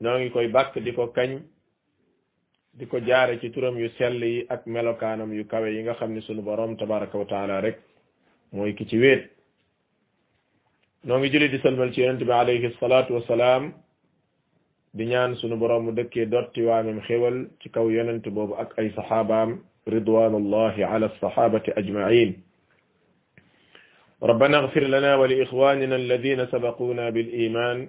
ñoo ngi koy bàkk di ko kañ di ko jaare ci turam yu sell yi ak melokaanam yu kawe yi nga xam ne sunu boroom tabaraka wa taala rek mooy ki ci wéet noo ngi julli di salmal ci yonent bi alayhi salaatu wassalaam di ñaan sunu boroom mu dëkkee dotti waamem xéwal ci kaw yonent boobu ak ay saxaabaam ridwanullahi ala alsahabati ajmain rabbana agfir lana wa li ixwanina alladina sabaquna bil iman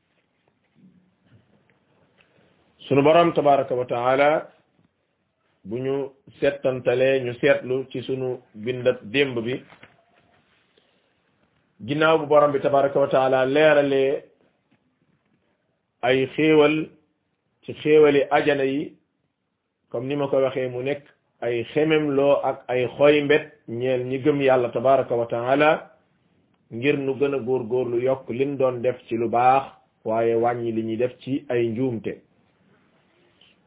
sunu borom tabaraka wa taala bu ñu settantalee ñu seetlu ci sunu bindat démb bi ginnaaw bu borom bi tabaraka wa taala leeralee ay xéewal ci xéewali ajana yi comme ni ma ko waxee mu nekk ay xemem loo ak ay xoy mbet ñeel ñi gëm yàlla tabaraka wa taala ngir nu gën a góorgóorlu yokk liñ doon def ci lu baax waaye wàññi li ñuy def ci ay njuumte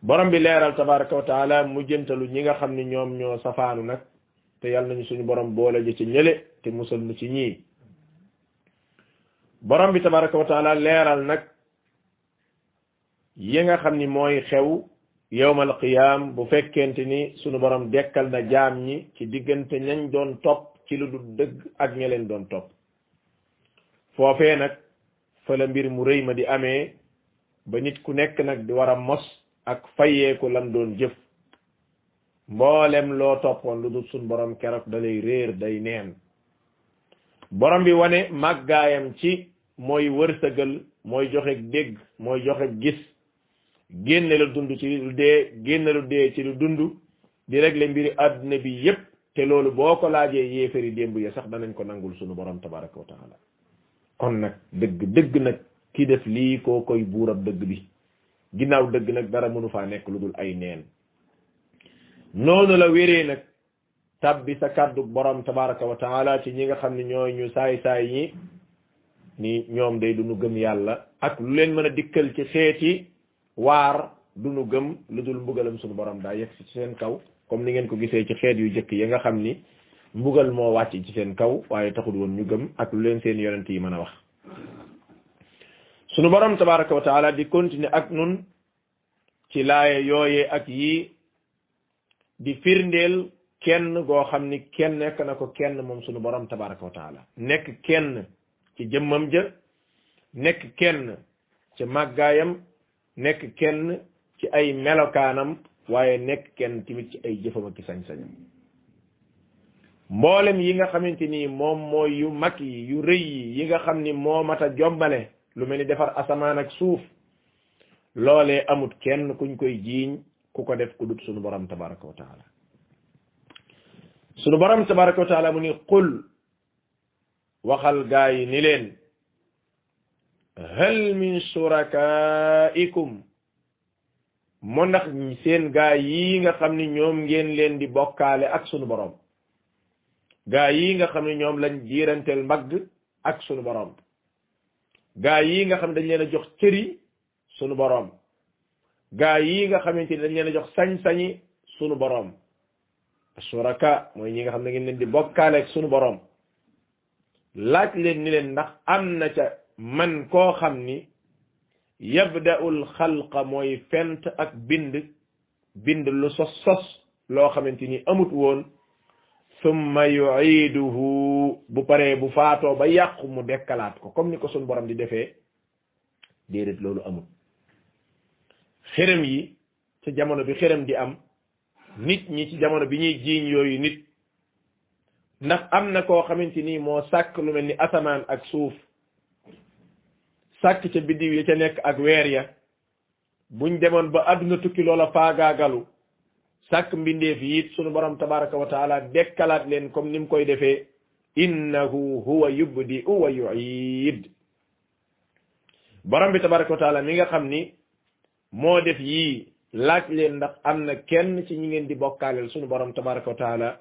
borom bi leeral tabaraka wa taala mujjantalu ñi nga xam ni ñoom ñoo safaanu nag te yàlla nañu suñu borom boole ji ci ñële te musal nu ci ñii borom bi tabaraka wa taala leeral nag yi nga xam ni mooy xew yowmal qiyam bu fekkente ni sunu borom dekkal na jaam ñi ci diggante ñañ doon topp ci lu dul dëgg ak ña leen doon topp foofee nag fa la mbir mu rëy ma di amee ba nit ku nekk nag di war a mos ak fayeeku lam doon jëf mboolem loo toppoon lu dul sun borom keroog da lay réer day neen borom bi wane màggaayam ci mooy wërsëgal mooy joxe dégg mooy joxe gis génne la dund ci lu dee génne lu dee ci lu dund di régler mbiri àdduna bi yépp te loolu boo ko laajee yéefari démb ya sax danañ ko nangul sunu borom tabaraka wa taala kon nag dëgg dëgg nag ki def lii koo koy buurab dëgg bi ginnaaw dëgg nag dara mënu faa nekk lu dul ay neen noonu la wéree nag tabbi sa kàddu borom tabaraka wa taala ci ñi nga xam ne ñooy ñu saay saay ñi ni ñoom day duñu gëm yàlla ak lu leen mën a dikkal ci xeeti waar duñu gëm lu dul mbugalam suñu borom daa yegg ci seen kaw comme ni ngeen ko gisee ci xeet yu jëkk yi nga xam ni mbugal moo wàcc ci seen kaw waaye taxul woon ñu gëm ak lu leen seen yonent yi mën a wax sunu borom tabaraka wa taala di continuer ak nun ci laaya yooyee ak yii di firndeel kenn goo xam ni kenn nekk na ko kenn moom sunu borom tabaraka wa taala nekk kenn ci jëmmam ja nekk kenn ci màggaayam nekk kenn ci ay melokaanam waaye nekk kenn tamit ci ay jëfam ak sañ-sañam mboolem yi nga xamante ni moom mooy yu mag yi yu rëy yi yi nga xam ni moo mat a jombale lu mel ni defar asamaan ak suuf loolee amut kenn kuñ koy jiiñ ku ko def ku dut sunu borom tabaraka wa taala sunu borom tabaraka wa taala mu ni qul waxal gaa yi ni leen hal min shurakaikum mu ndax seen gaa yi nga xam ni ñoom ngeen leen di bokkaale ak sunu borom gaa yi nga xam ni ñoom lañ diiranteel mbagg ak sunu borom gaa yi nga xam dañ leen a jox cëri sunu boroom gaa yi nga xamante ni dañ leen a jox sañ-sañi sunu boroom suraka mooy ñi nga xam ne ngeen leen di bokkaale ak sunu boroom laaj leen ni leen ndax am na ca man koo xam ni yabda'ul xalqa mooy fent ak bind bind lu sos sos loo xamante ni amut woon summa yuiduhu bu paree bu faatoo ba yàqu mu dekkalaat ko comme ni ko suñ borom di defee déedéet loolu amul xërëm yi ci jamono bi xërëm di am nit ñi ci jamono bi ñuy jiiñ yooyu nit ndax am na koo xamante ni moo sàkk lu mel ni asamaan ak suuf sàkk ca biddiw ya ca nekk ak weer ya buñ demoon ba àdduna tukki loola faagaagalu sàkk mbindeef yi it sunu borom tabaraka wa taala dekkalaat leen comme ni mu koy defee innahu huwa yubdi'u wa yu'id borom bi tabaraka wa taala mi nga xam ni moo def yii laaj leen ndax am na kenn ci ñi ngeen di bokkaaleel sunu borom tabaraka wa taala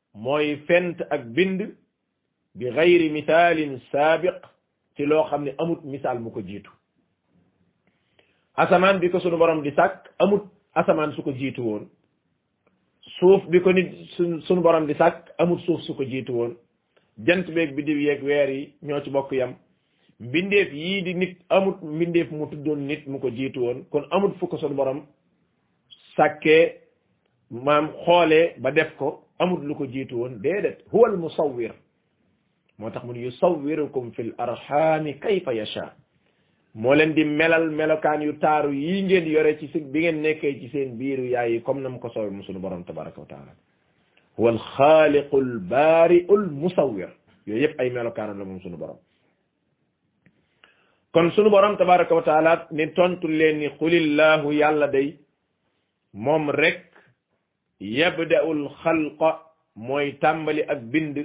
mooy fent ak bind bi gayri misaalin saabiq ci loo xam ne amut misaal mu ko jiitu asamaan bi ko sunu borom di sàkk amut asamaan su ko jiitu woon suuf bi ko nit su sunu borom di sàkk amut suuf su ko jiitu woon jant beeg biddiw yeeg weer yi ñoo ci bokk yam mbindeef yii di nit amut mbindeef mu tuddoon nit mu ko jiitu woon kon amut fu ko sunu borom sàkkee maam xoolee ba def ko amul lu ko jiitu woon déedéet huwa al musawwir moo tax mun yusawwirukum fil arhami kayfa yasha moo leen di melal melokaan yu taaru yi ngeen yore ci si bi ngeen nekkee ci seen biiru yaay yi comme na mu ko soobee mu sunu borom tabaraka wa taala huwa al xaaliqu al baari'u al musawwir yooyu yëpp ay melokaan la moom sunu borom kon sunu borom tabaraka wa taala ni tontu leen ni qulillahu yàlla day moom rek yabda'ul xalqa mooy tàmbali ak bind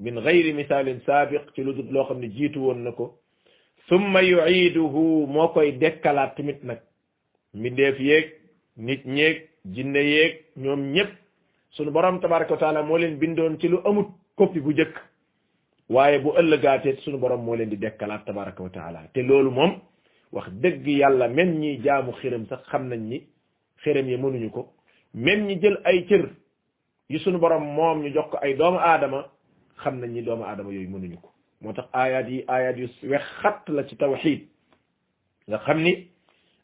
min gayri misaalin saabiq ci lu dul loo xam ne jiitu woon na ko summa yu'iiduhu moo koy dekkalaat tamit nag mbindeef yeeg nit ñeeg jinne yeeg ñoom ñépp sunu borom tabaraka wa taala moo leen bindoon ci lu amut copie bu njëkk waaye bu ëllëgaatee sunu borom moo leen di dekkalaat tabaraka wa taala te loolu moom wax dëgg yàlla même ñi jaamu xërëm sax xam nañ ni xërëm yi mënuñu ko même ñi jël ay cër yi sunu borom moom ñu jox ko ay doomu aadama xam nañ ni doomu aadama yooyu mënuñu ko moo tax aayaat yi aayaat yu wex xatt la ci tawxiid nga xam ni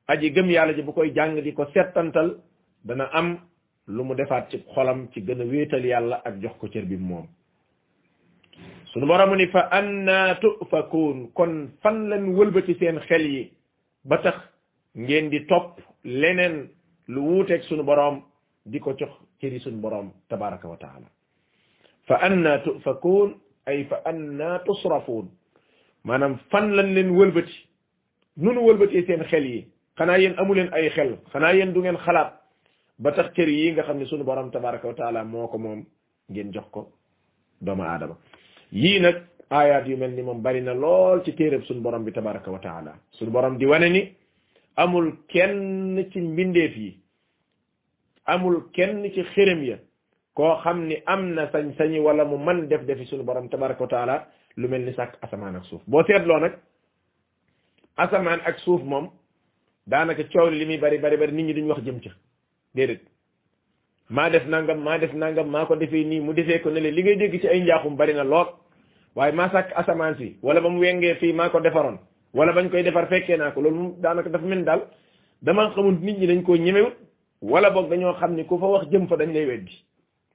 aji gëm yàlla ji bu koy jàng di ko settantal dana am lu mu defaat ci xolam ci gën a wéetal yàlla ak jox ko cër bi moom sunu borom ni fa anna tufakuun kon fan lañ wëlbati seen xel yi ba tax ngeen di topp leneen lu wuuteeg sunu borom di ko jox cëri suñ boroom tabaraka wa taala fa anna tufakuun ay fa anna tusrafuun maanaam fan lañ leen wëlbati nunu wëlbatee seen xel yi xanaa yéen amu leen ay xel xanaa yéen du ngeen xalaat ba tax cër yi nga xam ne sunu borom tabaraka wa taala moo ko moom ngeen jox ko doomu aadama yii nag aayaat yu mel ni moom bari na lool ci téeréb sunu borom bi tabaraka wa taala sunu borom di wane ni amul kenn ci mbindeef yi amul kenn ci xërëm ya koo xam ni am na sañ-sañi wala mu man def defi suñu borom tabaraka wa taala lu mel ni sàkk asamaan ak suuf boo seetloo nag asamaan ak suuf moom daanaka coow li muy bari bari bari nit ñi duñ wax jëm ca déedéet maa def nangam maa def nangam maa ko defee nii mu defee ko ne li ngay dégg ci ay njaaxum bari na lool waaye maa sàkk asamaan si wala ba mu wengee fii maa ko defaroon wala bañ koy defar fekkee naa ko loolu moom daanaka dafa mel ni daal damaa xamul nit ñi dañ koo ñemewut wala boog dañoo xam ni ku fa wax jëm fa dañ lay weddi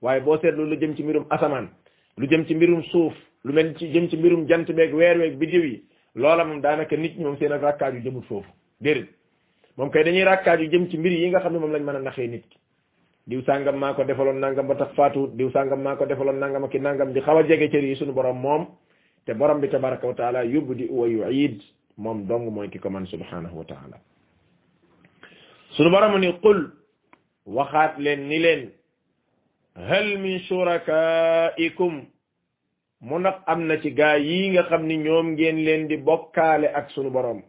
waaye boo seetlu lu jëm ci mbirum asamaan lu jëm ci mbirum suuf lu mel ci jëm ci mbirum jant beeg weer weeg biddiw yi loola moom daanaka nit ñi moom seen ak rakkaaju jëmut foofu déedéet moom kay dañuy rakkaaju jëm ci mbir yi nga xam ne moom lañ mën a naxee nit ki diw sàngam maa ko defaloon nangam ba tax faatu diw sàngam maa ko defaloon nangam ak i nangam di xaw a jege cër yi suñu borom moom te borom bi tabaraka wa taala yubdi wa yuid moom dong mooy ki ko man subhanahu wa taala suñu borom ni qul waxaat leen ni leen hal min shurakaikum mu ndax am na ci gaa yi nga xam ni ñoom ngeen leen di bokkaale ak sunu boroom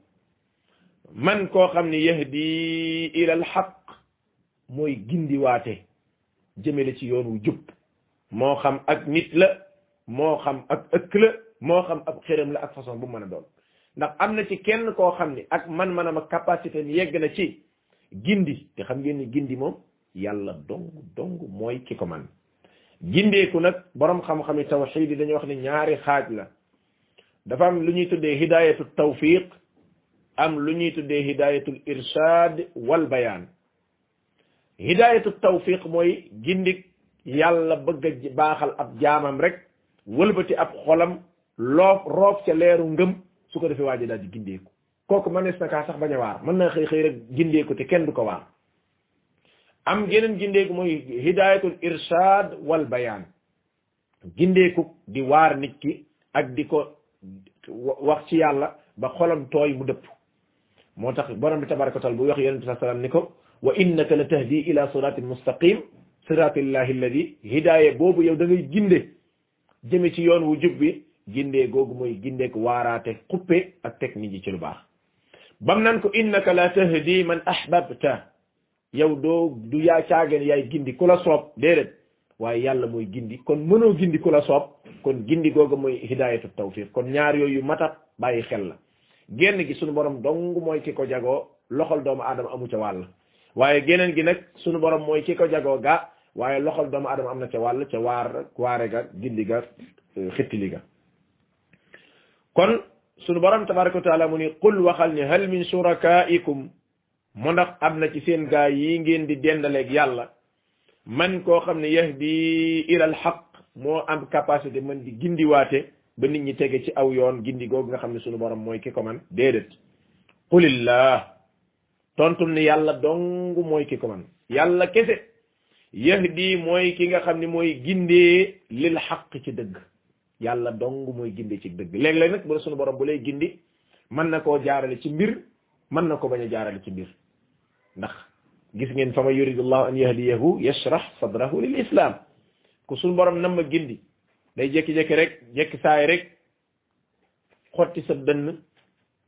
man koo xam ni yahdi ila al xaq mooy gindiwaate jëmale ci yoon wu jub moo xam ak nit la moo xam ak ëkk la moo xam ab xërëm la ak façon bu mën a doon ndax am na ci kenn koo xam ni ak man-manam ak capacité am yegg na ci gindi te xam ngeen ni gindi moom yàlla dong dong mooy ki ko man gindeeku nag boroom xam-xami tawxiid yi dañuy wax ni ñaari xaaj la dafa am lu ñuy tuddee hidaayatu tawfiq am lu ñuy tuddee hidaayatul irshad wal bayaan hidaayatu tawfiq mooy gindik yàlla bëgg a baaxal ab jaamam rek wëlbati ab xolam loof roof ca leeru ngëm su ko defee waaji daal di gindeeku kooku mënees na kaa sax bañ a waar mën naa xëy xëy rek gindeeku te kenn du ko waar am geneen gindeeku mooy hidayatul irshad wal bayaan gindeeku di waar nit ki ak di ko wax ci yàlla ba xolam tooy mu dëpp moo tax borom bi tabaraka wa taala bu wax yonent bi sallallahu alayhi wasallam ni ko wa innaka la tahdi ila siratin mustaqim siratillahi alladi hidaaya boobu yow da ngay ginde jëme ci yoon wu jub bi gindee googu mooy gindeek waaraate xuppe ak teg nit ñi ci lu baax bam nan ko innaka la tahdi man ahbabta yow doo du yaa caageen yaay gindi ku la soob déedéet waaye yàlla mooy gindi kon mënoo gindi ku la soob kon gindi googu mooy hidayatu tawfiq kon ñaar yooyu matat bàyyi xel la genn gi sunu borom dong mooy ki ko jagoo loxol doomu aadama amu ca wàll waaye geneen gi nag sunu borom mooy ki ko jagoo ga waaye loxol doomu aadama am na ca wàll ca waar waare ga gindi ga xittili ga kon sunu borom tabaraka wa taala mu ni qul waxal ni hal min shurakaikum mu ndax am na ci seen gaa yi ngeen di dendaleeg yàlla man koo xam ne yahdi ilal xaq moo am capacité man di gindiwaate ba nit ñi tege ci aw yoon gindi googu nga xam ne sunu borom mooy ki ko man déedéet qulillah tontul ni yàlla dong mooy ki ko man yàlla kese yahdi mooy ki nga xam ne mooy gindee lil xaq ci dëgg yàlla dong mooy ginde ci dëgg léeg-léeg nag bu la sunu borom bu lay gindi mën na koo jaarale ci mbir mën na ko bañ a jaarale ci mbir ndax gis ngeen fa man yuridullahu an yahdiyahu yashrah sadrahu lil islam ku sunu borom nam ma gindi day jékki-jékki rek jékki saay rek xotti sa dënn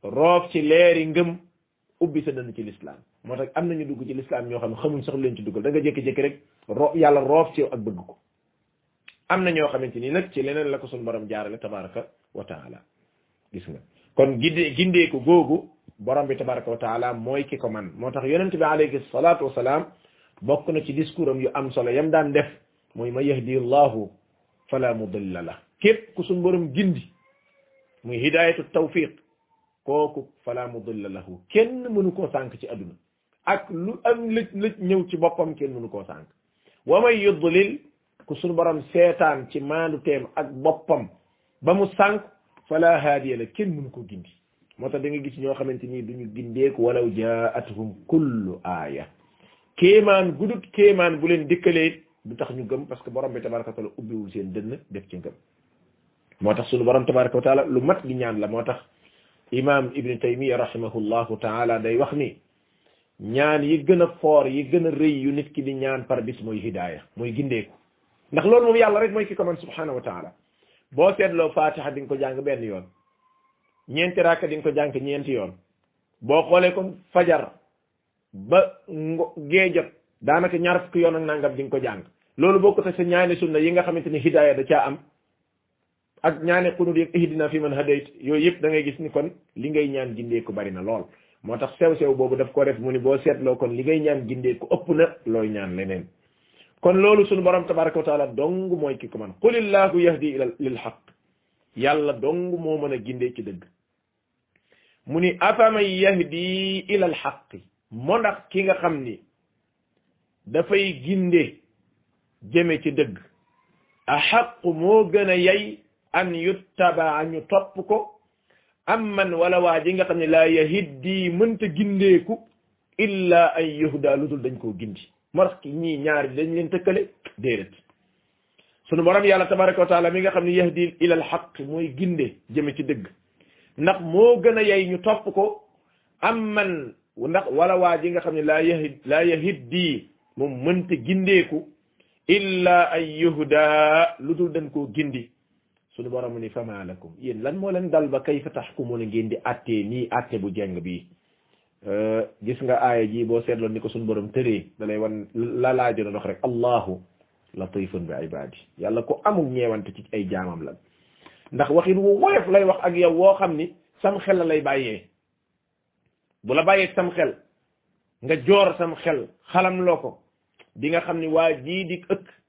roof ci leeri ngëm ubbi sa dënn ci lislaam moo tax am nañu dugg ci lislaam ñoo xam ne xamuñ sax leen ci duggal da nga jékki-jékki rek ro yàlla roof ci ak bëgg ko am na ñoo xamante ni nag ci leneen la ko suñu borom jaarale tabaraka wa taala gis nga kon gindee gindee ko googu borom bi tabaraka wa taala mooy ki ko man moo tax yonent bi alayhi salaatu wasalaam bokk na ci discours am yu am solo yam daan def mooy ma yahdi llahu fala mudilla la képp ku suñu borom gindi muy hidayatu tawfiq kooku fala mudilla lahu kenn mënu koo sànk ci adduna ak lu am lëj lëj ñëw ci boppam kenn mënu koo sànk wa may yudlil ku sunu borom seetaan ci maandu teem ak boppam ba mu sànk fala haadiya la kenn mënu koo gindi moo tax da nga gis ñoo xamante nii duñu gindeeku walaw jaatuhum kullu aaya kéemaan gudut kéemaan bu leen dikkalee du tax ñu gëm parce que borom bi tabaraka taala ubbiwul seen dënn def ci ngëm moo tax sunu borom tabaraka wa taala lu mat di ñaan la moo tax imam ibnu taymiya rahimahullahu taala day wax ni ñaan yi gën a foor yi gën a rëy yu nit ki di ñaan par bis mooy hidaaya mooy gindeeku ndax loolu moom yàlla rek mooy ki ko man subhanahu wa taala boo seetloo fatiha di nga ko jàng benn yoon ñeenti raaka di nga ko jàng ñeenti yoon boo xoolee comme fajar ba ngo gee jot daanaka ñaar fukki yoon ak nangam di nga ko jàng loolu boo ko teg sa ñaani sunna yi nga xamante ni hidaaya da caa am ak ñaane xunut yëpp ihdina fi man hadayt yooyu yëpp da ngay gis ni kon li ngay ñaan gindee ko bari na lool moo tax sew-sew boobu daf ko def mu ni boo seetloo kon li ngay ñaan gindee ko ëpp na looy ñaan leneen kon loolu sunu borom tabaraka wa taala dong mooy ki ko man qulillahu yahdi ila lil haqq yàlla dong moo mën a gindee ci dëgg mu ni afaman yahdi ila al xaqi moo ndax ki nga xam ni dafay ginde jëme ci dëgg a xaqu moo gën a yay an yuttabaa ñu topp ko am man wala waa ji nga xam ne laa yahiddi mënta gindeeku illa an yuhda lu dul dañ koo gindi moo tax ñii ñaar dañ leen tëkkale déedéet sunu borom yàlla tabaraka wa taala mi nga xam ne yahdi ila al xaq mooy ginde jëme ci dëgg ndax moo gën a yey ñu topp ko am man ndax wala waa ji nga xam ne laa yahid laa yahiddi moom mënta gindeeku illa an yuhda lu dul dañ koo gindi sunu borom ni fama lakum yéen lan moo leen dal ba kayfa tahkumuna ngeen di attee nii atte bu jeng bi euh, gis nga aaya ji boo seetloo ni ko suñu borom tëree da lay wan la laajoon a dox rek allahu latifun bi ibadi yàlla ko amul ñeewante ci ay jaamam la ndax waxin wu woyof lay wax ak yow woo xam ni sam xel la lay bàyyee bu la bàyyee sam xel nga joor sam xel xalam loo ko di nga xam ni waa jii di ëkk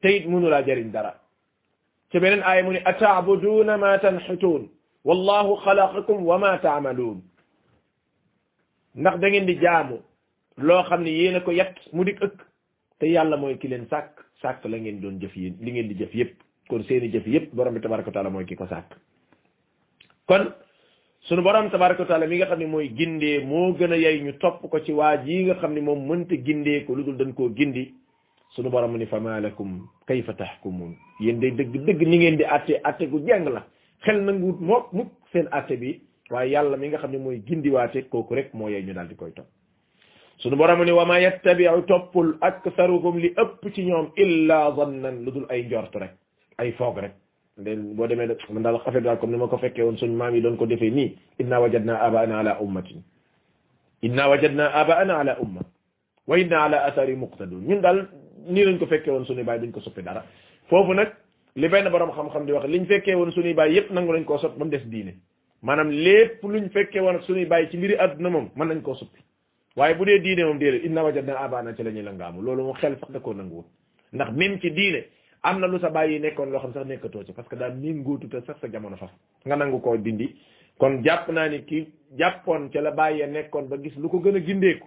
te it mënu laa jariñ dara ci beneen aaya mu ne ataabuduuna ma tanxituun wallahu xalaqakum wa ma taamaluun ndax da ngeen di jaamu loo xam ne yéen a ko yàq mu dik ëkk te yàlla mooy ki leen sàkk sàkk la ngeen doon jëf yéen li ngeen di jëf yépp kon seeni jëf yépp borom bi tabaraka wa taala mooy ki ko sàkk kon sunu borom tabaraka wa taala mi nga xam ne mooy gindee moo gën a yay ñu topp ko ci waa ji nga xam ne moom mënta gindee ko lu dul dañ koo gindi sunu borom ni fa maa lakum kayfa tahkumun yéen day dëgg dëgg ni ngeen di atte atte gu jàng la xel nanguwut moo mukk seen atte bi waaye yàlla mi nga xam ne mooy gindiwaate kooku rek moo yey ñu daal di koy topp sunu borom ni wa ma yattabi'u toppul aktharuhum li ëpp ci ñoom illa zannan lu dul ay njort rek ay foog rek den boo demee man daal affaire daal comme ni ma ko fekkee woon suñ maam yi doon ko defee nii inna wajadna abaana ala ummatin inna wajadna abaana ala umma wa inna ala athari muqtadun ñun daal nii lañ ko fekkee woon suñuy baay duñ ko soppi dara foofu nag li benn borom xam-xam di wax liñ fekkee woon suñuy baay yépp nangu lañ koo soppi ba mu des diine maanaam lépp luñ fekkee woon ak suñuy baay ci mbiri àdduna moom mën nañ koo soppi waaye bu dee diine moom déedéet inna wajadna abana ci la ñuy langaamu loolu moom xel sax da koo nanguwul ndax même ci diine am na lu sa baay yi nekkoon loo xam sax nekkatoo ci parce que daal miin ngóotuta sax sa jamono faf nga nangu koo dindi kon jàpp naa ni ki jàppoon ca la bàyyee nekkoon ba gis lu ko gën a gindeeku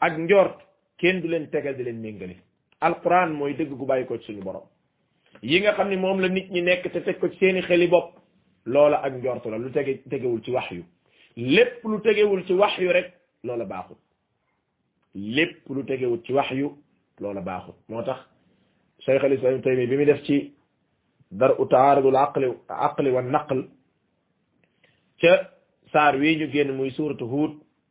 ak njort kenn du leen tegal di leen méngale alquran mooy dëgg gu bàyyi ko ci suñu borom yi nga xam ne moom la nit ñi nekk te teg ko ci seeni xeli bopp loola ak njort la lu tege tegewul ci wax yu lépp lu tegewul ci wax yu rek loola baaxul lépp lu tegewul ci wax yu loola baaxul moo tax cheikh al islam taymi bi mu def ci dar u taarudul aqli aqli wa naql ca saar wii ñu génn muy suuratu huud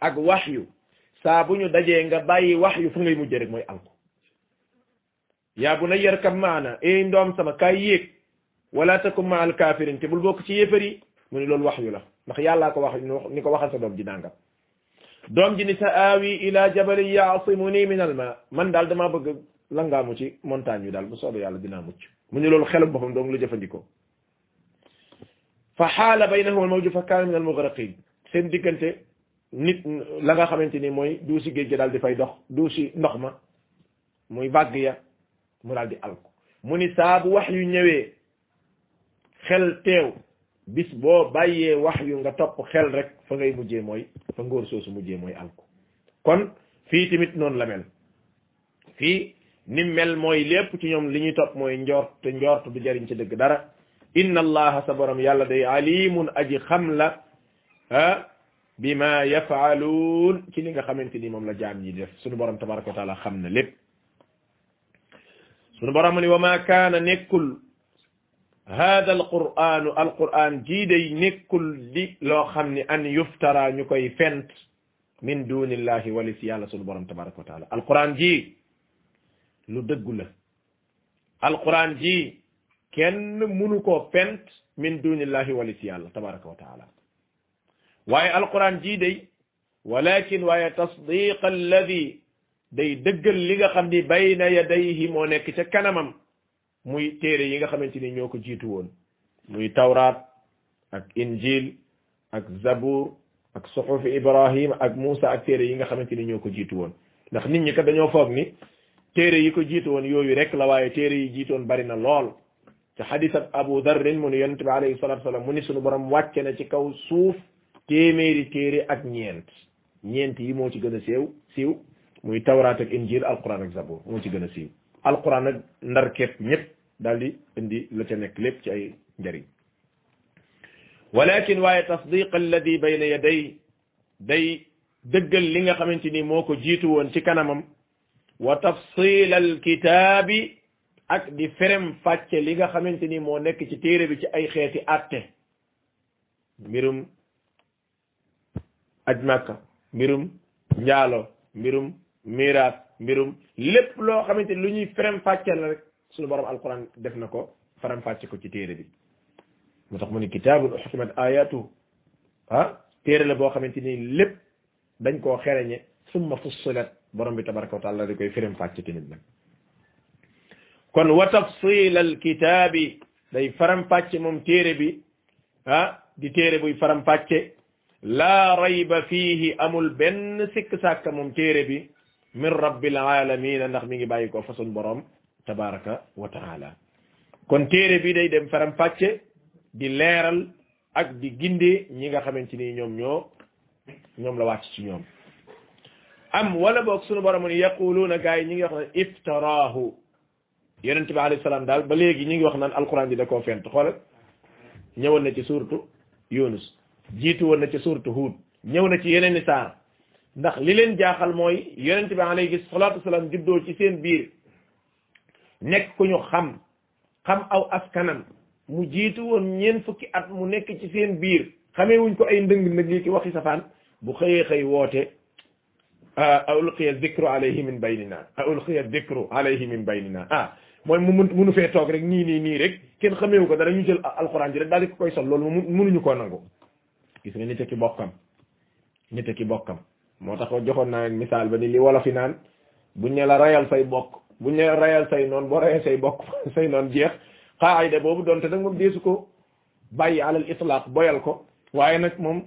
ak waxyu saa bu ñu dajee nga bàyyi waxyu fa ngay mujjee rek mooy alku yaa bu na yar kam maana ey ndoom sama kaay yéeg wala takum ma al kafirin te bul bokk ci yéefar yi mu ni loolu waxyu la ndax yàllaa ko wax ni ko waxal sa doom ji nangam doom ji ni sa aawi ila jabalin yaasimuni min al ma man daal damaa bëgg langaamu ci montagne yu daal bu soobee yàlla dinaa mucc mu ni loolu xelum boppam doom la jëfandikoo fa xaala baynahum al mawju fa kaana min al mughraqin seen diggante nit la nga xamante ni mooy duusi géej gi daal di fay dox duusi ndox ma muy vague ya mu daal di alko mu ni saa bu wax yu ñëwee xel teew bis boo bàyyee wax yu nga topp xel rek fa ngay mujjee mooy fa ngóor soosu mujjee mooy alko kon fii tamit noonu la mel fii ni mel mooy lépp ci ñoom li ñuy topp mooy njort te njort du jariñ ci dëgg dara inna allaha sa borom yàlla day alimun aji xam la ah bima yafaaluun ci li nga xamante ni moom la jaam ñi def suñu borom tabaraka wa taala xam na lépp suñu borom ni wa ma kaana nekkul hada alquranu alquran jii day nekkul di loo xam ni an yuftara ñu koy fent min dunillahi wali si yàlla sunu borom tabaraka wa taala alquran ji lu dëggu la alquran ji kenn munu koo pent min dunillahi wali si yàlla tabaraka wa taala waaye alquran ji day walakin waaye tasdiq alladi day dëggal li nga xam ni bayna yadayhi moo nekk ca kanamam muy téere yi nga xamante ni ñoo ko jiitu woon muy tawraat ak injil ak zabur ak suxufi ibrahim ak muusa ak téere yi nga xamante ni ñoo ko jiitu woon ndax nit ñi kat dañoo foog ni téere yi ko jiitu woon yooyu rek la waaye téere yi jiitoon bari na lool te xadis ab abu darrin mu ni yonent bi alayhi salatu wasalam mu ni sunu borom wàcce na ci kaw suuf téeméeri téere ak ñeent ñeent yi moo ci gën a siiw siiw muy tawraat ak injil alquran ak zabur moo ci gën a siiw alquran nag ndar képp ñëpp daal di indi la ca nekk lépp ci ay njariñ walakin waaye tasdiq alladi bayna yaday day dëggal li nga xamante ni moo ko jiitu woon ci kanamam wa tafsil alkitaabi ak di ferem fàcce li nga xamante ni moo nekk ci téere bi ci ay xeeti àtte mbirum aj màkka mbirum njaalo mbirum miraas mbirum lépp loo xamante ni lu ñuy ferem fàcceel la rek suñu borom alquran def na ko ferem fàcce ko ci téere bi moo tax mu ni kitaabun uhkimat ayatu ah téere la boo xamante ni lépp dañ koo xereñe summa fussilat borom bi tabaraka wa taala di koy ferem fàcce tamit nag kon wa tafsil al kitaabi day faram fàcce moom téere bi ah di téere buy faram fàcce laa rayba fiihi amul benn sikk sàkk moom téere bi min rabbil alamina ndax mi ngi bàyyi ko façon borom tabaraka wa taala kon téere bi day dem faram fàcce di leeral ak di gindee ñi nga xamante ni ñoom ñoo ñoom la wàcc ci ñoom am wala boog sunu borom ni yaquluuna gaa yi ñi ngi wax ne iftaraahu yonent bi alayhi salaam daal ba léegi ñu ngi wax naan alquran ji da koo fent xoolal ñëwoon na ci suurtu Yunus jiitu woon na ci suurtu Hud ñëw na ci yeneen i saar ndax li leen jaaxal mooy yonent bi alayhi salaatu wasalaam juddoo ci seen biir nekk ku ñu xam xam aw askanam mu jiitu woon ñeent fukki at mu nekk ci seen biir xamee wuñ ko ay ndëng ndëng yi ki waxi safaan bu xëyee xëy woote a ulqiya dhikru alayhi min baynina a ulqiya dhikru alayhi min baynina ah mooy mu munu fee toog rek nii nii nii rek kenn xameewu ko dara ñu jël alxuraan ji rek daal di ko koy sol loolu mu munuñu koo nangu gis nga nit ki bokkam nit ki bokkam moo tax joxoon naa leen misaal ba ni li wolof yi naan buñ ne la rayal say bokk buñ ne la rayal say noon boo rayal say bokk say noon jeex xaayida boobu donte nag moom deesu ko bàyyi alal itlaq boyal ko waaye nag moom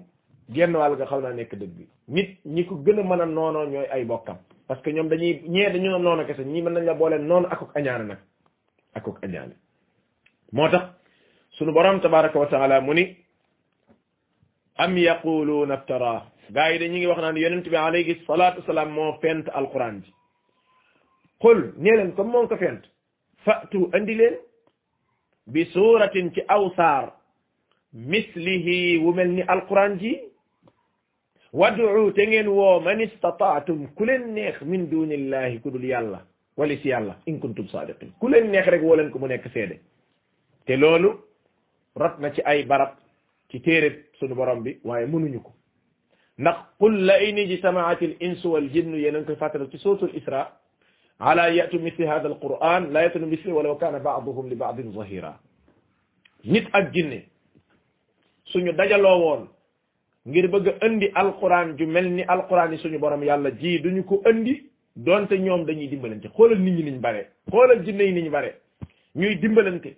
genn wàll nga xaw naa nekk dëgg bi nit ñi ko gën a mën a noonoo ñooy ay bokkam parce que ñoom dañuy ñee dañoo noonu kese ñii mën nañ la boole noonu akuk añaane nag akuk añaane moo tax sunu borom tabaraka wa taala mu ni am yaquluuna iftara gaa yi dañu ngi wax naan yonent bi alayhi salaatu wasalaam moo fent alquran ji qul nee leen comme moom ko fent fatu andi leen bi suuratin ci aw saar mislihi wu mel ni alquran ji wad'u te ngeen woo man istataatum ku leen neex min dunillahi ku dul yàlla wali si yàlla in kuntum sadiqin ku leen neex rek woo leen ko mu nekk seede te loolu rot na ci ay barab ci téereb sunu borom bi waaye mënuñu ko ndax qul la in ijtamaat al insu wal jinnu yéen a ngi koy fàttali ci suratul isra ala yatu misli hada al quran la yatunu misli walaw kana baaduhum li baadin zahira nit ak jinne suñu dajaloo woon ngir bëgg a indi alquran ju mel ni alquran yi suñu borom yàlla ji duñu ko indi donte ñoom dañuy dimbalante xoolal nit ñi niñ bare xoolal jinne yi niñ bare ñuy dimbalante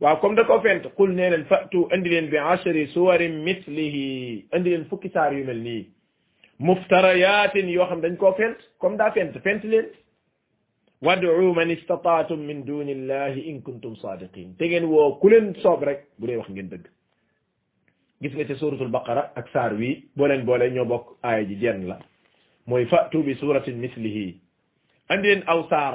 waaw comme da ko fent qul nee leen fatu andi leen bi ashri suwarin mislihi andi leen fukki saar yu mel nii muftarayaatin yoo xam dañ koo fent comme daa fent fent leen wad'u man istataatum min duni illahi in kuntum sadiqin te ngeen woo ku leen soob rek bu dee wax ngeen dëgg gis nga ca suratul baqara ak saar wi boo leen boole ñoo bokk aaya ji jenn la mooy fatu bi suratin mislihi andi leen aw saar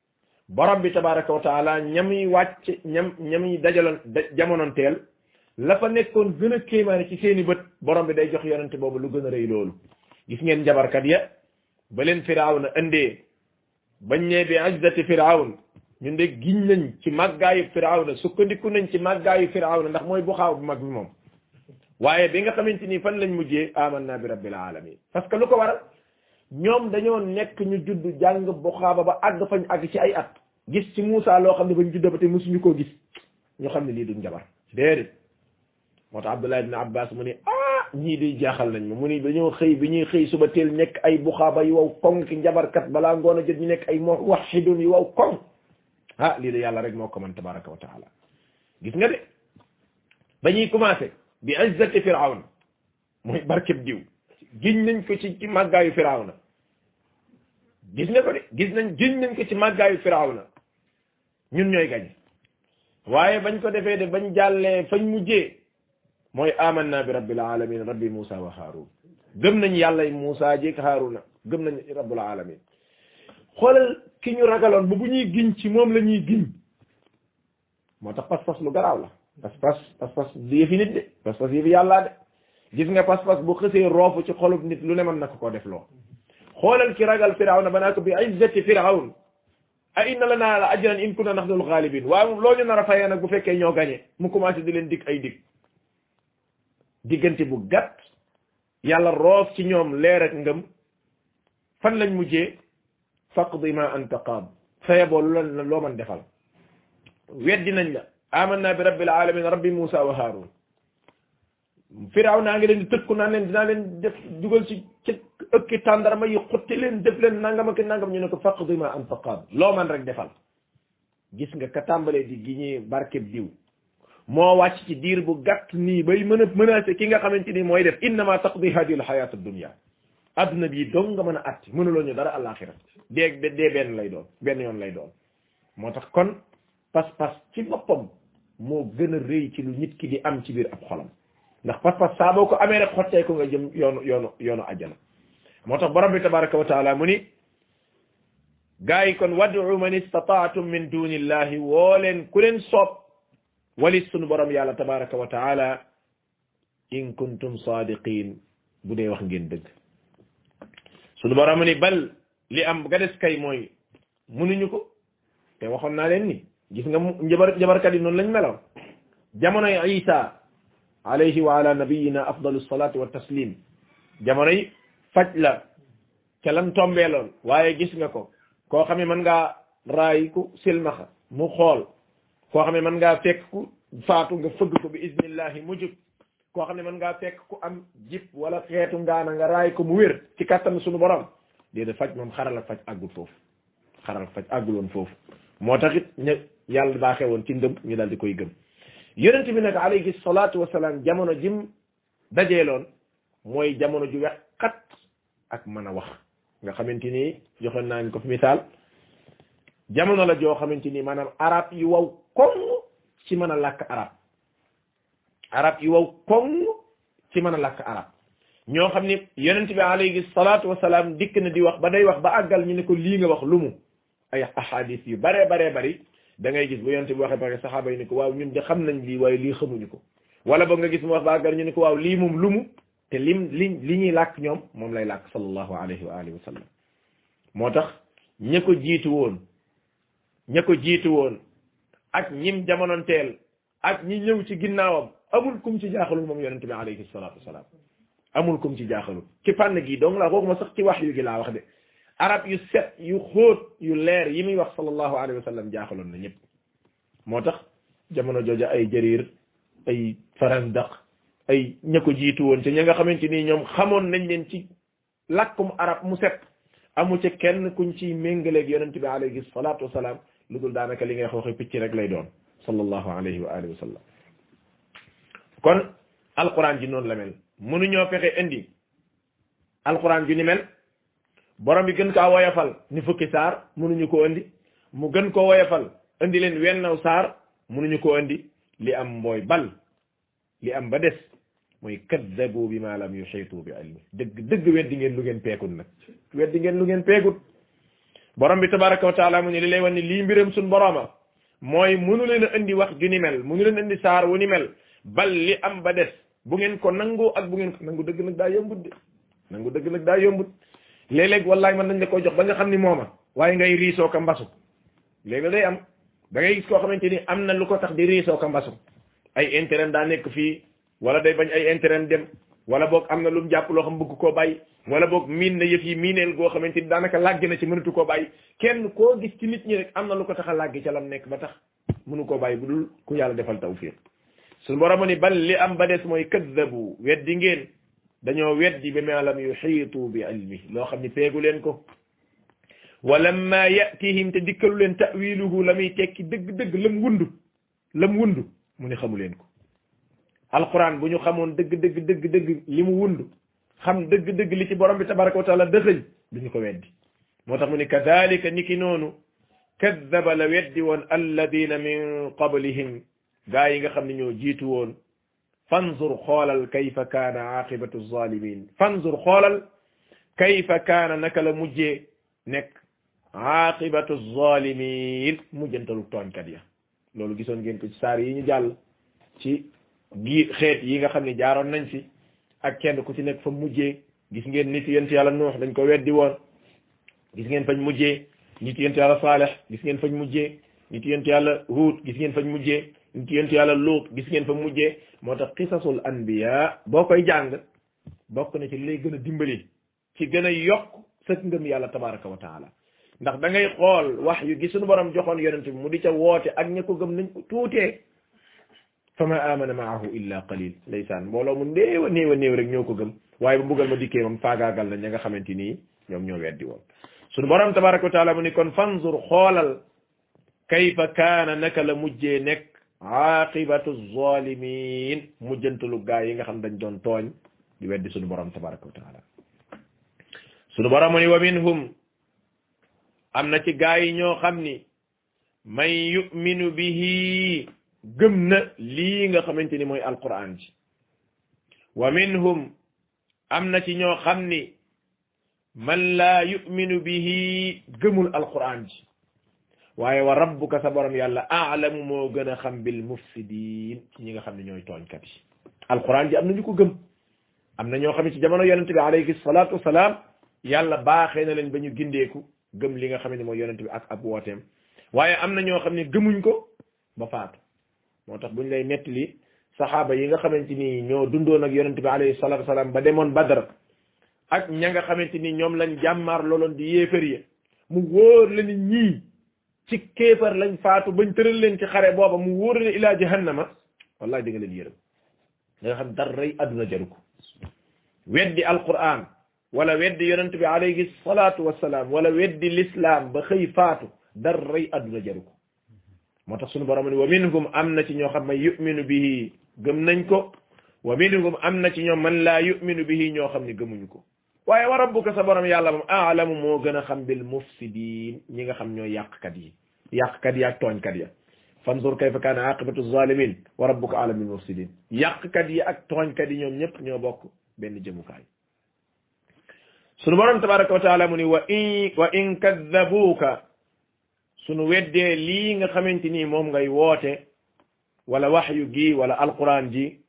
borom bi tabaraka wa taala ñami wàcc ñam ñami dajaloon jamonoon teel la fa nekkoon gën a kéemaane ci seeni bët borom bi day jox yonente boobu lu gën a rëy loolu gis ngeen njabarkat ya ba leen firawna indee bañ ne bi ajdati firawna ñun de giñ nañ ci màggaayu firawna sukkandiku nañ ci màggaayu firawna ndax mooy bu xaaw bu mag bi moom waaye bi nga xamante ni fan lañ mujjee amanna bi rabbil alamin parce que lu ko waral ñoom dañoo nekk ñu judd jàng buxaaba ba àgg fañ àgg ci ay at gis ci Muusa loo xam ne bañ judd ba te musuñu koo gis ñu xam ne lii duñ jabar déedéet moo tax Abdullah ibn Abbas mu ne ah ñii di jaaxal nañ ma mu ne dañoo xëy bi ñuy xëy suba teel nekk ay buxaaba yu waw koŋ ki njabarkat balaa ngoon a jot ñu nekk ay moo waxidun yu waw koŋ ah lii de yàlla rek moo ko man tabaraka wa taala gis nga de ba ñuy commencé bi izzati firawn mooy barkeb diw giñ nañ ko ci ci màggaayu firawna gis nga ko de gis nañ giñ nañ ko ci màggaayu firawna ñun ñooy gañ waaye bañ ko defee de bañ jàllee fañ mujjee mooy amanna bi rabbil alamin rabbi Musa wa Harun gëm nañ yàlla yi Musa jeeg Haruna gëm nañ rabbul alamin xoolal ki ñu ragaloon ba bu ñuy giñ ci moom la ñuy giñ moo tax pas-pas lu garaaw la pas-pas pas-pas du yëfi nit de pas-pas yëfi yàllaa de gis nga pas-pas bu xësee roofu ci xolub nit lu ne mën na ko ko def loo xoolal ki ragal firawna ba naa ko bi izzati firawn a inna lanaa la ajran in kunna nahnu al-ghalibin waaye moom loo ñu nar a fayee nag bu fekkee ñoo gañe mu commencé di leen dig ay dig diggante bu gàtt yàlla roof ci ñoom leer ak ngëm fan lañ mujjee faqdi ma anta qaad sa yeboo lu la loo mën defal weddi nañ la amanna bi rabbil alamin rabbi Musa wa Harun firaw naa ngi leen di tëkku naan leen dinaa leen def dugal ci ci ëkki tàndarma yi xotti leen def leen nangam ak nangam ñu ne ko faqdi ma anta qaad loo man rek defal gis nga ka tàmbalee di giñee barkeb diw moo wàcc ci diir bu gàtt nii bay mën a menacé ki nga xamante ni mooy def innama taqdi hadihi al hayat ad dunya adduna bii dong nga mën a atti mënuloo ñu dara àllaaxira dee dee benn lay doon benn yoon lay doon moo tax kon pas-pas ci boppam moo gën a rëy ci lu nit ki di am ci biir ab xolam ndax pas-pas saa boo ko amee rek xottee ko nga jëm yoonu yoonu yoonu àjjana moo tax borom bi tabaraka wa taala mu ni gaa yi kon wad'u man istata'tum min duni illahi woo leen ku leen soob walis sunu borom yàlla tabaraka wa taala in kuntum sadiqin bu dee wax ngeen dëgg sunu borom ni bal li am ga des kay mooy munuñu ko te waxoon naa leen ni gis nga njabar njabarkat yi noonu lañ meloon jamonoy isa alayhi wa ala nabiyina afdalu salatu wa taslim jamonoy faj la ca lam tombeeloon waaye gis nga ko koo xam ne mën ngaa raay ku silmaxa mu xool koo xam ne mën ngaa fekk ku faatu nga fëgg ko bi iznillahi mu jub koo xam ne mën ngaa fekk ku am jib wala xeetu ngaana nga raay ko mu wér ci kàttan sunu borom déedéet faj moom xarala faj àggul foofu xaral faj àgguloon foofu moo taxit ña yàlla baaxee woon ci ngëm ñu daal di koy gëm yonent bi nag alayhi salaatu wasalaam jamono jim dajeeloon mooy jamono ju wex xat ak mën a wax nga xamante ni joxoon naa ñu ko fi misaal jamono la joo xamante ni maanaam arab yi waw koŋ ci mën a làkk arab arab yu waw koŋ ci mën a làkk arab ñoo xam ne yonent bi alayhi salaatu wasalaam dikk na di wax ba day wax ba àggal ñu ne ko lii nga wax lu mu ay ahadis yu baree baree bari da ngay gis bu yonent bi waxee pare saxaaba yi ni ko waaw ñun de xam nañ lii waaye lii xamuñu ko wala boog nga gis mu wax ba àggal ñu ni ko waaw lii moom lu mu te lim li li ñuy làkk ñoom moom lay làkk sallallahu alayhi wa alihi wa sallam moo tax ña ko jiitu woon ña ko jiitu woon ak ñim jamonoonteel ak ñi ñëw ci ginnaawam amul kum ci jaaxalul moom yonent bi alayhi salaatu wasalaam amul kum ci jaaxalul ci fànn gii donc laa kooku ma sax ci wax yu gi laa wax de arab yu set yu xóot yu leer yi muy wax sallallahu alayhi wa sallam jaaxaloon na ñëpp moo tax jamono jooja ay jarir ay farazdaq ay ña ko jiitu woon ci ña nga xamante ni ñoom xamoon nañ leen ci làkkum arab mu set amu ci kenn kuñ ciy méngaleeg yonent bi alayhi salaatu wasalaam lu dul daanaka li ngay xooxe picc rek lay doon sallallahu alayhi wa alihi wa sallam kon alquran ji noonu la mel mënuñoo fexe indi alquran ju ni mel borom bi gën kaa woyafal ni fukki saar mënuñu ko indi mu gën ko woyafal indi leen wennaw saar mënuñu ko indi li am mbooy bal li am ba des mooy kaddabu bi ma lam yuxiitu bi ilmi dëgg dëgg weddi ngeen lu ngeen peekut nag weddi ngeen lu ngeen peekut borom bi tabaraka wa taala mu ne li lay wan ni lii mbiram suñ boroma mooy mënu leen a indi wax ju ni mel mënu leen indi saar wu ni mel bal li am ba des bu ngeen ko nangoo ak bu ngeen ko nangu dëgg nag daa yombut de nangu dëgg nag daa yombut léeg-léeg wallaay mën nañ la ko jox ba nga xam ni mooma waaye ngay riisoo ka mbasu léegi day am da ngay gis koo xamante ni am na lu ko tax di riisoo ka mbasu ay intérêt daa nekk fii wala day bañ ay intérêt dem wala boog am na lu mu jàpp loo xam bëgg koo bàyyi wala boog miin na yëf yi miineel goo xamante ni daanaka làgg na ci mënatu koo bàyyi kenn koo gis ci nit ñi rek am na lu ko tax a làgg ca lam nekk ba tax mënu koo bàyyi bu dul ku yàlla defal tawfiq suñu borom ni bal li am ba des mooy kaddabu weddi ngeen dañoo weddi bi ma lam yuxiitu bi ilmi loo xam ni peegu leen ko walamma yatihim te dikkalu leen tawiluhu la muy tekki dëgg-dëgg lam wundu lam wundu mu ni xamu leen ko alquran bu ñu xamoon dëgg dëgg dëgg dëgg li mu wundu xam dëgg dëgg li ci borom bi tabaraka wa taala dëxëñ du ñu ko weddi moo tax mu ni kadalika ni ki noonu kaddaba la weddi woon alladina min qablihim gaa yi nga xam ne ñoo jiitu woon fanzur xoolal kayfa kaana aqibatu zalimin fanzur xoolal kayfa kaana naka la mujjee nekk aqibatu zalimin mujjantalu tooñkat ya loolu gisoon ngeen ko ci saar yi ñu jàll ci gi xeet yi nga xam ne jaaroon nañ fi ak kenn ku ci nekk fa mujjee gis ngeen nit yent yàlla nuux dañ ko weddi woon gis ngeen fañ mujjee nit yent yàlla saalex gis ngeen fañ mujjee nit yent yàlla huut gis ngeen fañ mujjee nit yent yàlla luut gis ngeen fa mujjee moo tax qisasul anbiya boo koy jàng bokk na ci li lay gën a dimbali ci gën a yokk sa ngëm yàlla tabaraka wa taala ndax da ngay xool wax yu gi suñu borom joxoon yonent bi mu di ca woote ak ña ko gëm nañ ko tuutee fama amana maahu illa qalil ndeysaan mbooloo mu néew a néew a néew rek ñoo ko gëm waaye bu mbugal ma dikkee moom faagaagal na ña nga xamante nii ñoom ñoo weddi woon sunu borom tabaraka wa taala mu ni kon fanzur xoolal kayfa kaana naka la mujjee nekk aqibatu zalimin mujjantalu gaa yi nga xam dañ doon tooñ di weddi sunu borom tabaraka wa taala sunu borom mu ni wa minhum am na ci gaa yi ñoo xam ni man yuminu bihi gëm na lii nga xamante ni mooy alquran ji wa minhum am na ci ñoo xam ni man laa yuminu bihi gëmul alquran ji waaye wa rabbuka sa borom yàlla aalamu moo gën a xam bil mufsidin ci ñi nga xam ne ñooy tooñkat yi alquran ji am na ñu ko gëm am na ñoo xam ne ci jamono yonente bi alayhi salaatu wasalaam yàlla baaxee na leen ba ñu gindeeku gëm li nga xam ne mooy yonent bi ak ab wooteem waaye am na ñoo xam ne gëmuñ ko ba faatu moo tax buñ lay nettali saxaaba yi nga xamante ni ñoo dundoon ak yonent bi alayhi salaatu wasalaam ba demoon Badar ak ña nga xamante ni ñoom lañ jàmmaar looloon di yéefar ya mu wóor la ni ñii ci kéefar lañ faatu bañ tëral leen ci xare booba mu wóor la ilaa jahannama wallahi di nga leen yërëm da nga xam daray adduna jaru ko weddi alquran wala weddi yonent bi alayhi salaatu wassalaam wala weddi lislaam ba xëy faatu darray adduna jaru ko moo tax sunu borom ne wa minhum am na ci ñoo xam ne yuminu bihi gëm nañ ko wa minhum am na ci ñoom man laa yuminu bihi ñoo xam ne gëmuñu ko waaye wa rabbuka sa borom yàlla moom aalamu moo gën a xam bil mufsidiin ñi nga xam ñooy yàqkat yi yàqkat yi ak tooñkat ya fanzur kayfa kaana aqibatu zalimin wa rabbuka aalamu bil mufsidiin yàqkat yi ak tooñkat yi ñoom ñëpp ñoo bokk benn jëmukaay sunu borom tabaraka wa taala mu ni wa in wa in kaddabuuka sunu weddee lii nga xamante ni moom ngay woote wala waxyu gi wala alquran ji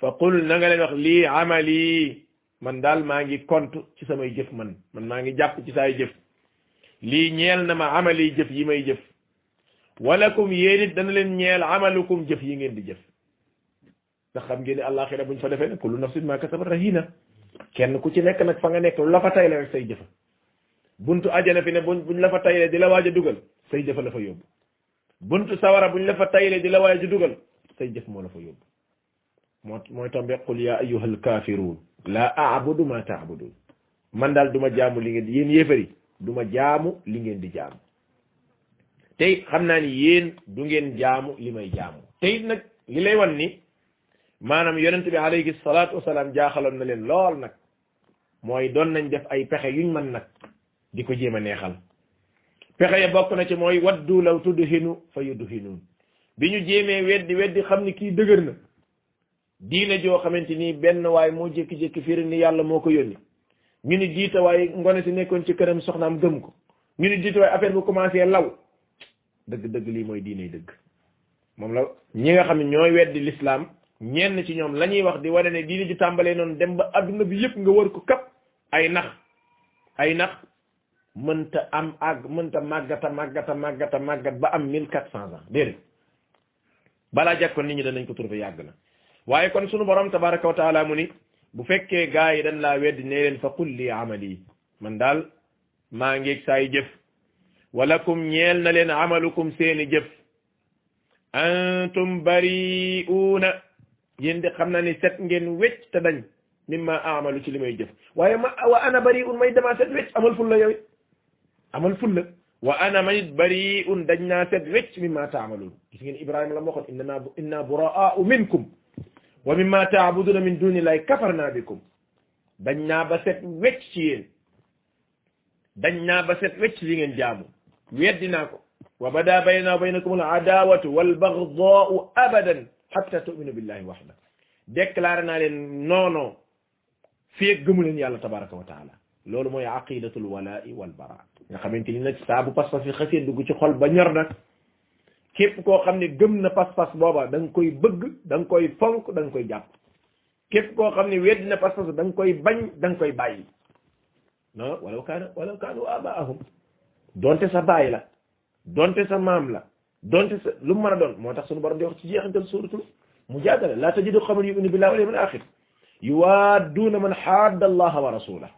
fa qul na nga leen wax lii amali man daal maa ngi compte ci samay jëf man man maa ngi jàpp ci saay jëf lii ñeel na ma amali jëf yi may jëf walakum yéen it dana leen ñeel amalukum jëf yi ngeen di jëf ndax xam ngeen ne àllaaxira buñ fa defee ne kullu nafsin maa kasabat rahina kenn ku ci nekk nag fa nga nekk lu la fa tayle rek say jëfa buntu ajana fi ne buñ buñ la fa tayle di la waaj a dugal say jëfa la fa yóbbu buntu sawara buñ la fa tayle di la waaj a dugal say jëf moo la fa yóbbu moo mooy tombe qul yaa ayyuhal kaafiruun laa a'budu maa ta'buduun man daal du ma jaamu li ngeen di yéen yéefar yi du ma jaamu li ngeen di jaamu tey xam naa ni yéen du ngeen jaamu li may jaamu tey nag li lay wan ni maanaam yonent bi alayhi salaatu wasalaam jaaxaloon na leen lool nag mooy doon nañ def ay pexe yuñ mën nag di ko jéem a neexal pexe ya bokk na ci mooy waddu law tudhinu fa yudhinuun bi ñu jéemee weddi weddi xam ni kii dëgër na diine joo xamante ni benn waay moo jékki-jékki firi ni yàlla moo ko yónni ñu ni jiite waay ngone si nekkoon ci këram soxnaam gëm ko ñu ni jiite waay affaire bu commencé law dëgg-dëgg lii mooy diine dëgg moom la ñi nga xam ne ñooy weddi l'islam ñenn ci ñoom la ñuy wax di wane ne diine ji tàmbalee noonu dem ba adduna bi yëpp nga wër ko kap ay nax ay nax mënta am àgg mënta màggata màggata màggata màggat ba am mille quatre cents ans déedéet balaa jag kon nit ñi danañ ko trouver yàgg na waaye kon sunu borom tabaraka wa taala mu ni bu fekkee gaa yi dañ laa weddi nee leen fa qul li amali man daal maa ngeeg saay jëf walakum ñeel na leen amalukum seeni jëf antum bari'uuna yéen de xam naa ni set ngeen wecc te dañ mimma amalu ci li may jëf waaye ma wa ana bari un may damaa set wecc amal ful la yow amal ful la wa ana mayit bari un dañ naa set wecc mimma taamaluun gis ngeen ibrahima la ma waxoon inna naa inna buraa'u minkum wa mimma taabuduna min dunillahi kafarna bikum dañ naa ba set wecc ci yéen dañ naa ba set wecc li ngeen jaamu weddi naa ko wa bada baynana wa baynakum al adawatu wal baghdau abadan hatta tu'minu billahi wahda déclaré naa leen noonoo feeg gëmu leen yàlla tabaraka wa taala loolu mooy aqidatul walaa'i wal baraa nga xamante ni nag saa bu pas-pas yi xasee dugg ci xol ba ñor nag képp koo xam ne gëm na pas-pas booba da nga koy bëgg da nga koy fonk da nga koy jàpp képp koo xam ne weddi na pas-pas da nga koy bañ da nga koy bàyyi non walaw kaana walaw kaanu abaahum donte sa baay la donte sa maam la donte sa lu mu mën a doon moo tax suñu borom di wax ci jeexantal suuratul mujaadala laa tajidu qawman yu'minuuna billaahi wal yawmil aaxir yuwaadduuna man haadda allaha wa rasuulahu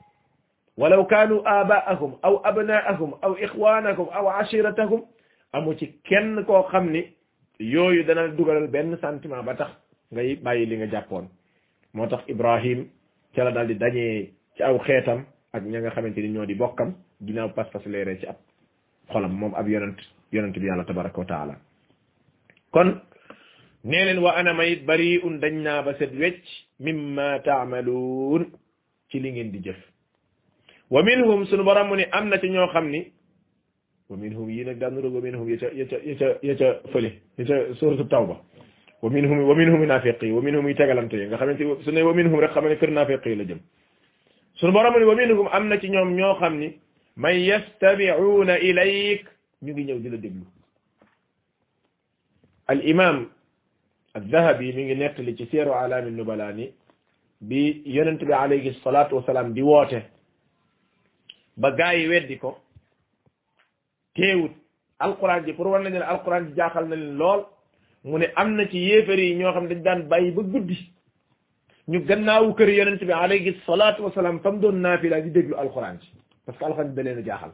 walaw kaanu abaahum aw abnaahum aw ixwaanahum aw ashiratahum amu ci kenn koo xam ni yooyu dana dugalal benn sentiment ba tax ngay bàyyi li nga jàppoon moo tax Ibrahim ca la daal di dañee ci aw xeetam ak ña nga xamante ni ñoo di bokkam ginnaaw pas-pas leeree ci ab xolam moom ab yonent yonent bi yàlla tabaraka wa taala kon nee leen wa ana mayit bari un dañ naa ba set wecc mimma taamaluun ci li ngeen di jëf wa minhum sunu borom mu ne am na ci ñoo xam ni wa minhum yii nag daan nuróog wa minhum ya ca ya ca ya ca ya ca fële ya ca suratu tawba wa minhum wa minhum naafiq yi wa minhum yi tegalante yi nga xamante su ne wa minhum rek xam ne kër naafiq yi la jëm sunu borom mu ne wa minhum am na ci ñoom ñoo xam ni man yastabi'una ilayk ñu ngi ñëw di la déglu al imam az-Zahabi mi ngi nettali ci seeru alaami nubala ni bi yonent bi alayhi salaatu wasalaam di woote ba gaa yi weddi ko teewut alquran ji pour war nañu ne alquran ji jaaxal na leen lool mu ne am na ci yéefar yi ñoo xam dañ daan bàyyi ba guddi ñu gannaawu kër yonent bi alayhi salaatu wasalaam fam doon naafila di déglu alxuraan ci parce que alxuraan da leen a jaaxal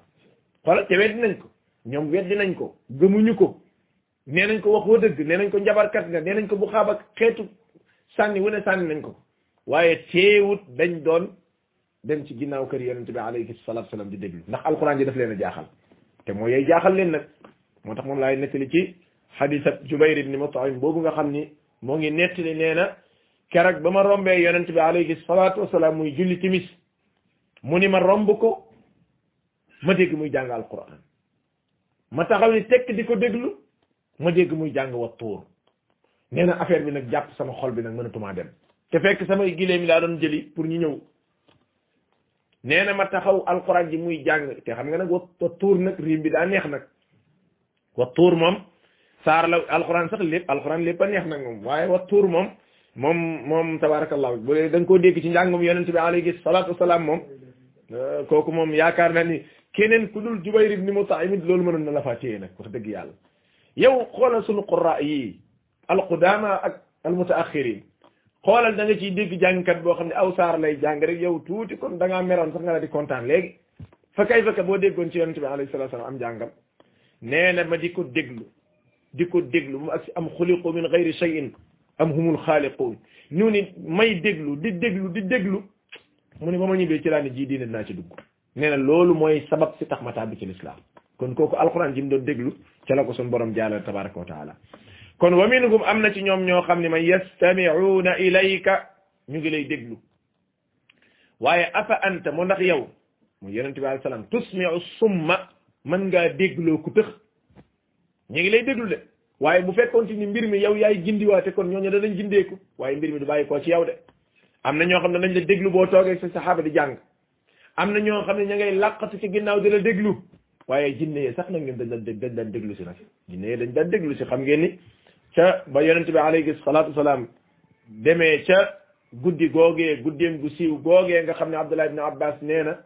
xoolal te weddi nañ ko ñoom weddi nañ ko gëmuñu ko nee nañ ko waxoo dëgg nee nañ ko njabarkat nga nee nañ ko bu xaaba xeetu sànni wu ne sànni nañ ko waaye teewut dañ doon dem ci ginnaaw kër yonent bi alayhi salaatu salaam di déglu ndax alquran ji daf leen a jaaxal te moo yey jaaxal leen nag moo tax moom laay nettali ci xadis ab Jubayr ibn Mut'im boobu nga xam ni moo ngi nettali nee na keroog ba ma rombee yonent bi alayhi salaatu wasalaam muy julli timis mu ni ma romb ko ma dégg muy jàng alquran ma taxaw ni tekk di ko déglu ma dégg muy jàng wa tuur nee na affaire bi nag jàpp sama xol bi nag mënatumaa dem te fekk samay gileem yi laa doon jëli pour ñu ñëw nee na ma taxaw alxuraan ji muy jàng te xam nga nag wa wa tuur nag riim bi daa neex nag wa tuur moom saar la alxuraan sax lépp alxuraan lépp a neex nag moom waaye wa tuur moom moom moom tabarakallah bu dee da nga koo dégg ci njàngum yonent bi alayhi salaatu wasalaam moom kooku moom yaakaar naa ni keneen ku dul Jubayr ibn Mut'im it loolu mënoon na la faa téye nag wax dëgg yàlla yow xoolal sunu qurra yi alqudaama ak almutaaxirin xoolal da nga ciy dégg jàngkat boo xam ne aw saar lay jàng rek yow tuuti kon da ngaa meroon sax nga la di kontaan léegi fa kay fa boo déggoon ci yonent bi alayhi salaatu wasalaam am jàngam nee na ma di ko déglu di ko déglu mu agsi am xuliqu min gayri shay'in am humul xaaliquun ñu ni may déglu di déglu di déglu mu ne ba ma ñibbee ci laa ne ji diine dinaa ci dugg nee na loolu mooy sabab si tax ma tàbbi ci lislaam kon kooku alxuraan ji mu doon déglu ca la ko suñu borom jaalal tabaraka wa taala kon wa minhum am na ci ñoom ñoo xam ne man yastami'una ilayka ñu ngi lay déglu waaye afa anta moo ndax yow mu yonent bi alayhi salaam tusmi'u summa mën ngaa dégloo ku tëx ñu ngi lay déglu de waaye bu fekkoon ci ni mbir mi yow yaay gindiwaate kon ñooñu danañ gindeeku waaye mbir mi du bàyyi koo ci yow de am na ñoo xam ne nañ la déglu boo toogee sa saxaaba di jàng am na ñoo xam ne ña ngay làqatu ci ginnaaw di la déglu waaye jinne yi sax nag ñun dañ daan dañ daan déglu si nag jinne yi dañ daan déglu si xam ngeen ni ca ba yonent bi alayhi salaatu wasalaam demee ca guddi googee guddeem gu siiw googee nga xam ne Abdullah ibn Abbas nee na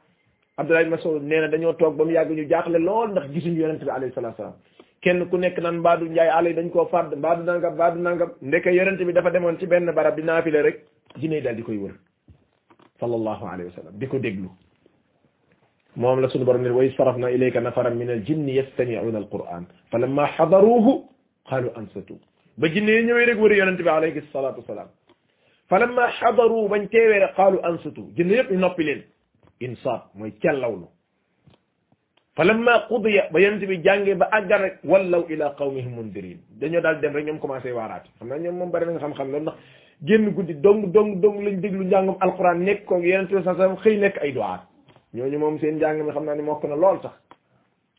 Abdullah ibn Mas'ud nee na dañoo toog ba mu yàgg ñu jaaxle lool ndax gisuñu yonent bi alayhi salaatu salaam kenn ku nekk naan mbaadu njaay àll yi dañ koo fàdd mbaadu nangam mbaadu nangam ndeke yonent bi dafa demoon ci benn barab di naafile rek jinne daal di koy wër sallallahu alayhi wa sallam di ko déglu moom la sunu borom ne wa sarafna ilayka nafaran min al jinni yastami'una al qur'an falamma hadaruhu qaalu ansatu ba jinne yi ñëwee rek wër yonent bi alayhi salaatu wasalaam fa lamma xadaru bañ teewee rek qaalu ansatu jinne yëpp ñu noppi leen insaat mooy cellawlu fa lamma qudiya ba yonent bi jàngee ba àggal rek wallaw ila qawmihim mundirin dañoo daal dem rek ñoom commencé waaraat xam naa ñoom moom bari nañ xam-xam loolu ndax génn guddi dong dong dong lañ déglu njàngum alquran nekk ko yonent bi sallallahu alayhi wasallam xëy nekk ay duwaat ñooñu moom seen njàng mi xam naa ni mokk na lool sax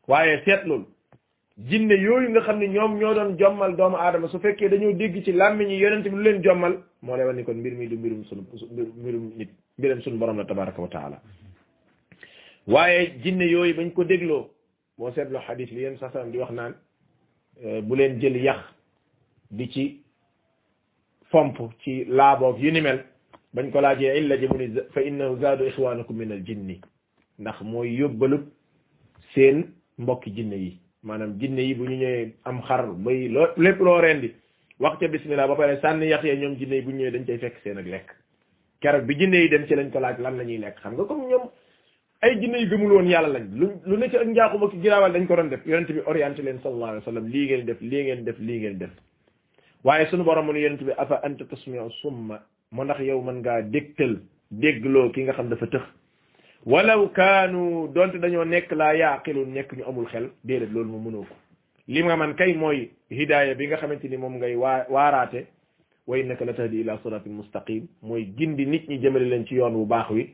waaye seet loolu jinne yooyu nga xam ne ñoom ñoo doon jommal doomu aadama su fekkee dañoo dégg ci làmmiñu yonent bi lu leen jommal moo lay wan ni kon mbir mi du mbirum sunu mbirum nit mbirum sunu borom la tabaraka wa taala waaye jinne yooyu bañ ko dégloo boo seetloo xadis bi yéen sasalam di wax naan bu leen jël yax di ci fomp ci laaboog yu ni mel bañ ko laajee illa ji mu ni fa innahu zaadu ixwaanakum min al jinni ndax mooy yóbbalub seen mbokki jinne yi maanaam jinne yi bu ñu ñëwee am xar bay loo lépp loo rendi wax ca bismillah ba pare sànni yax ya ñoom jinne yi bu ñu ñëwee dañ cay fekk seen ak lekk keroog bi jinne yi dem ci lañ ko laaj lan la ñuy lekk xam nga comme ñoom ay jinne yu gëmul woon yàlla lañ lu lu ne ci ak njaaxuma ki giraawal dañ ko doon def yonent bi orienté leen sallallahu alayhi wa sallam lii ngeen def lii ngeen def lii ngeen def waaye sunu borom ne yonent bi afa anta tusmi'u summa mu ndax yow mën ngaa dégtal déggloo ki nga xam dafa tëx walaw kaanu donte dañoo nekk laa yaaqilu nekk ñu amul xel déedéet loolu mu mënoo ko li nga man kay mooy hidaaya bi nga xamante ni moom ngay waa waaraate wa innaka la tahdi ila siratin mustaqim mooy gindi nit ñi jëmale leen ci yoon wu baax wi